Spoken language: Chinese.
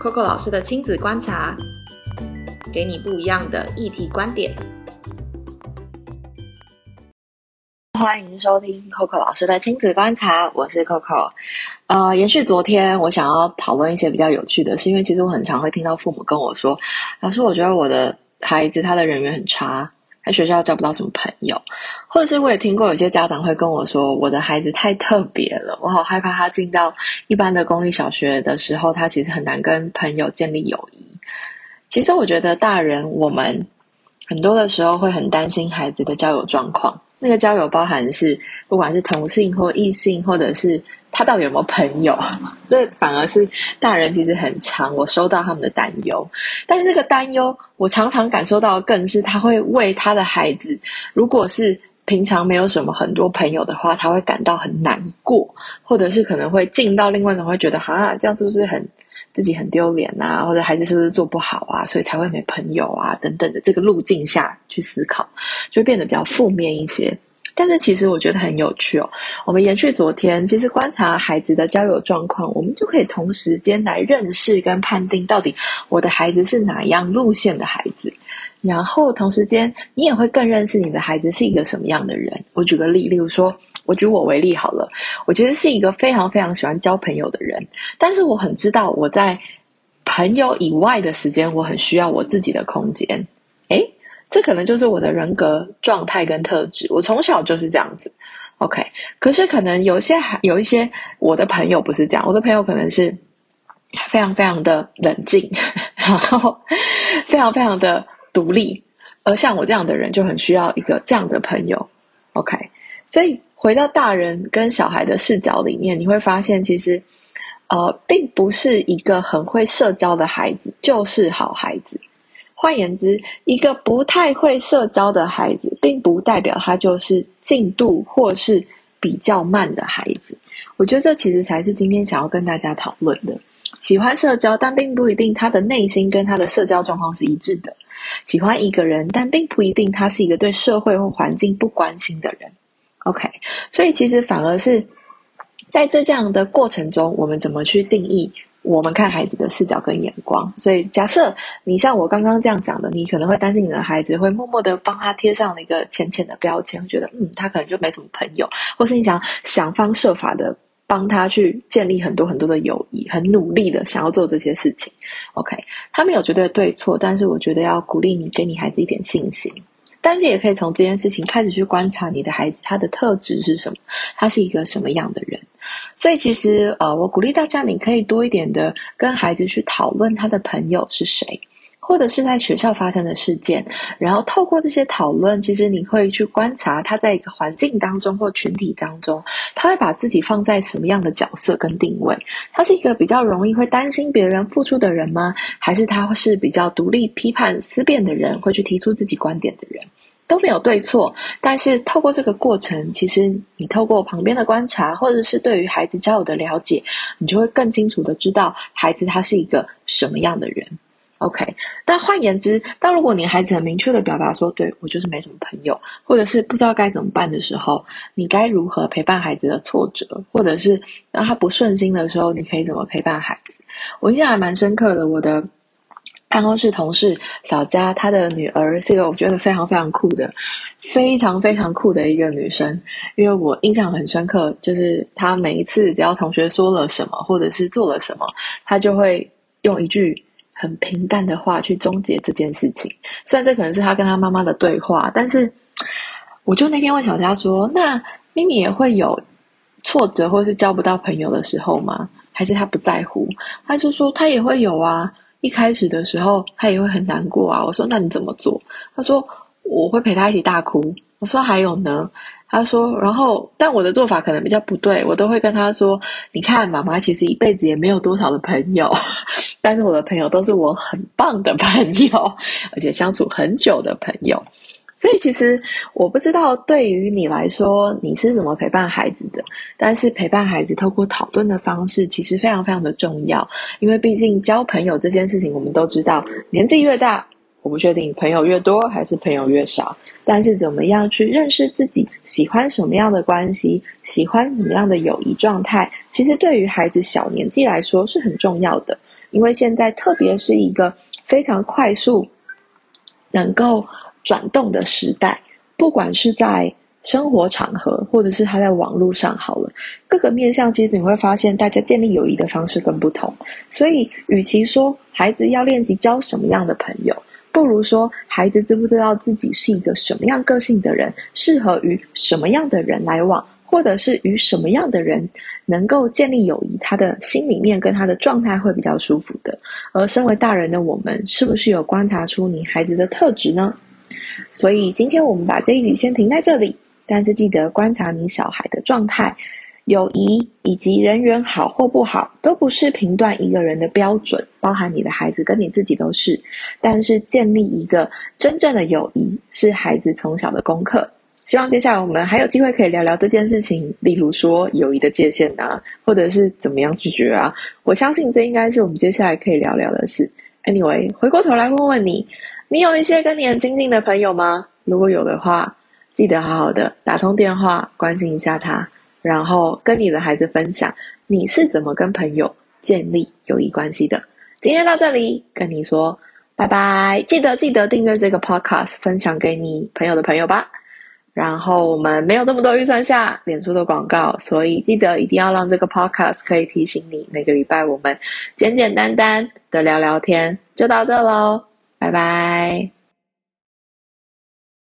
Coco 老师的亲子观察，给你不一样的议题观点。欢迎收听 Coco 老师的亲子观察，我是 Coco。呃，延续昨天，我想要讨论一些比较有趣的，是因为其实我很常会听到父母跟我说：“老师，我觉得我的孩子他的人缘很差。”在学校交不到什么朋友，或者是我也听过有些家长会跟我说，我的孩子太特别了，我好害怕他进到一般的公立小学的时候，他其实很难跟朋友建立友谊。其实我觉得大人我们很多的时候会很担心孩子的交友状况，那个交友包含是不管是同性或异性，或者是。他到底有没有朋友？这反而是大人其实很长，我收到他们的担忧。但是这个担忧，我常常感受到更是他会为他的孩子，如果是平常没有什么很多朋友的话，他会感到很难过，或者是可能会进到另外一种会觉得，哈，这样是不是很自己很丢脸啊？或者孩子是不是做不好啊？所以才会没朋友啊？等等的这个路径下去思考，就变得比较负面一些。但是其实我觉得很有趣哦。我们延续昨天，其实观察孩子的交友状况，我们就可以同时间来认识跟判定到底我的孩子是哪样路线的孩子。然后同时间，你也会更认识你的孩子是一个什么样的人。我举个例，例如说，我举我为例好了。我其实是一个非常非常喜欢交朋友的人，但是我很知道我在朋友以外的时间，我很需要我自己的空间。这可能就是我的人格状态跟特质，我从小就是这样子，OK。可是可能有些还有一些我的朋友不是这样，我的朋友可能是非常非常的冷静，然后非常非常的独立，而像我这样的人就很需要一个这样的朋友，OK。所以回到大人跟小孩的视角里面，你会发现其实呃，并不是一个很会社交的孩子就是好孩子。换言之，一个不太会社交的孩子，并不代表他就是进度或是比较慢的孩子。我觉得这其实才是今天想要跟大家讨论的。喜欢社交，但并不一定他的内心跟他的社交状况是一致的。喜欢一个人，但并不一定他是一个对社会或环境不关心的人。OK，所以其实反而是在这这样的过程中，我们怎么去定义？我们看孩子的视角跟眼光，所以假设你像我刚刚这样讲的，你可能会担心你的孩子会默默的帮他贴上了一个浅浅的标签，觉得嗯，他可能就没什么朋友，或是你想想方设法的帮他去建立很多很多的友谊，很努力的想要做这些事情。OK，他没有绝对对错，但是我觉得要鼓励你，给你孩子一点信心。但是也可以从这件事情开始去观察你的孩子，他的特质是什么，他是一个什么样的人。所以其实，呃，我鼓励大家，你可以多一点的跟孩子去讨论他的朋友是谁，或者是在学校发生的事件，然后透过这些讨论，其实你会去观察他在一个环境当中或群体当中，他会把自己放在什么样的角色跟定位？他是一个比较容易会担心别人付出的人吗？还是他是比较独立、批判、思辨的人，会去提出自己观点的人？都没有对错，但是透过这个过程，其实你透过旁边的观察，或者是对于孩子交友的了解，你就会更清楚的知道孩子他是一个什么样的人。OK，但换言之，当如果你孩子很明确的表达说，对我就是没什么朋友，或者是不知道该怎么办的时候，你该如何陪伴孩子的挫折，或者是让他不顺心的时候，你可以怎么陪伴孩子？我印象还蛮深刻的，我的。办公室同事小佳，她的女儿是一个我觉得非常非常酷的、非常非常酷的一个女生。因为我印象很深刻，就是她每一次只要同学说了什么，或者是做了什么，她就会用一句很平淡的话去终结这件事情。虽然这可能是她跟她妈妈的对话，但是我就那天问小佳说：“那咪咪也会有挫折或是交不到朋友的时候吗？还是她不在乎？”她就说：“她也会有啊。”一开始的时候，他也会很难过啊。我说：“那你怎么做？”他说：“我会陪他一起大哭。”我说：“还有呢？”他说：“然后，但我的做法可能比较不对，我都会跟他说：‘你看，妈妈其实一辈子也没有多少的朋友，但是我的朋友都是我很棒的朋友，而且相处很久的朋友。’”所以其实我不知道对于你来说你是怎么陪伴孩子的，但是陪伴孩子透过讨论的方式其实非常非常的重要，因为毕竟交朋友这件事情我们都知道，年纪越大，我不确定朋友越多还是朋友越少，但是怎么样去认识自己喜欢什么样的关系，喜欢什么样的友谊状态，其实对于孩子小年纪来说是很重要的。因为现在特别是一个非常快速能够转动的时代，不管是在生活场合，或者是他在网络上，好了，各个面向，其实你会发现，大家建立友谊的方式更不同。所以，与其说孩子要练习交什么样的朋友，不如说孩子知不知道自己是一个什么样个性的人，适合与什么样的人来往，或者是与什么样的人能够建立友谊，他的心里面跟他的状态会比较舒服的。而身为大人的我们，是不是有观察出你孩子的特质呢？所以，今天我们把这一集先停在这里。但是记得观察你小孩的状态，友谊以及人缘好或不好，都不是评断一个人的标准，包含你的孩子跟你自己都是。但是建立一个真正的友谊，是孩子从小的功课。希望接下来我们还有机会可以聊聊这件事情，例如说友谊的界限啊，或者是怎么样拒绝啊。我相信这应该是我们接下来可以聊聊的事。Anyway，回过头来问问你，你有一些跟你很亲近的朋友吗？如果有的话。记得好好的打通电话关心一下他，然后跟你的孩子分享你是怎么跟朋友建立友谊关系的。今天到这里，跟你说拜拜。记得记得订阅这个 podcast，分享给你朋友的朋友吧。然后我们没有这么多预算下脸书的广告，所以记得一定要让这个 podcast 可以提醒你每个礼拜我们简简单单的聊聊天。就到这喽，拜拜。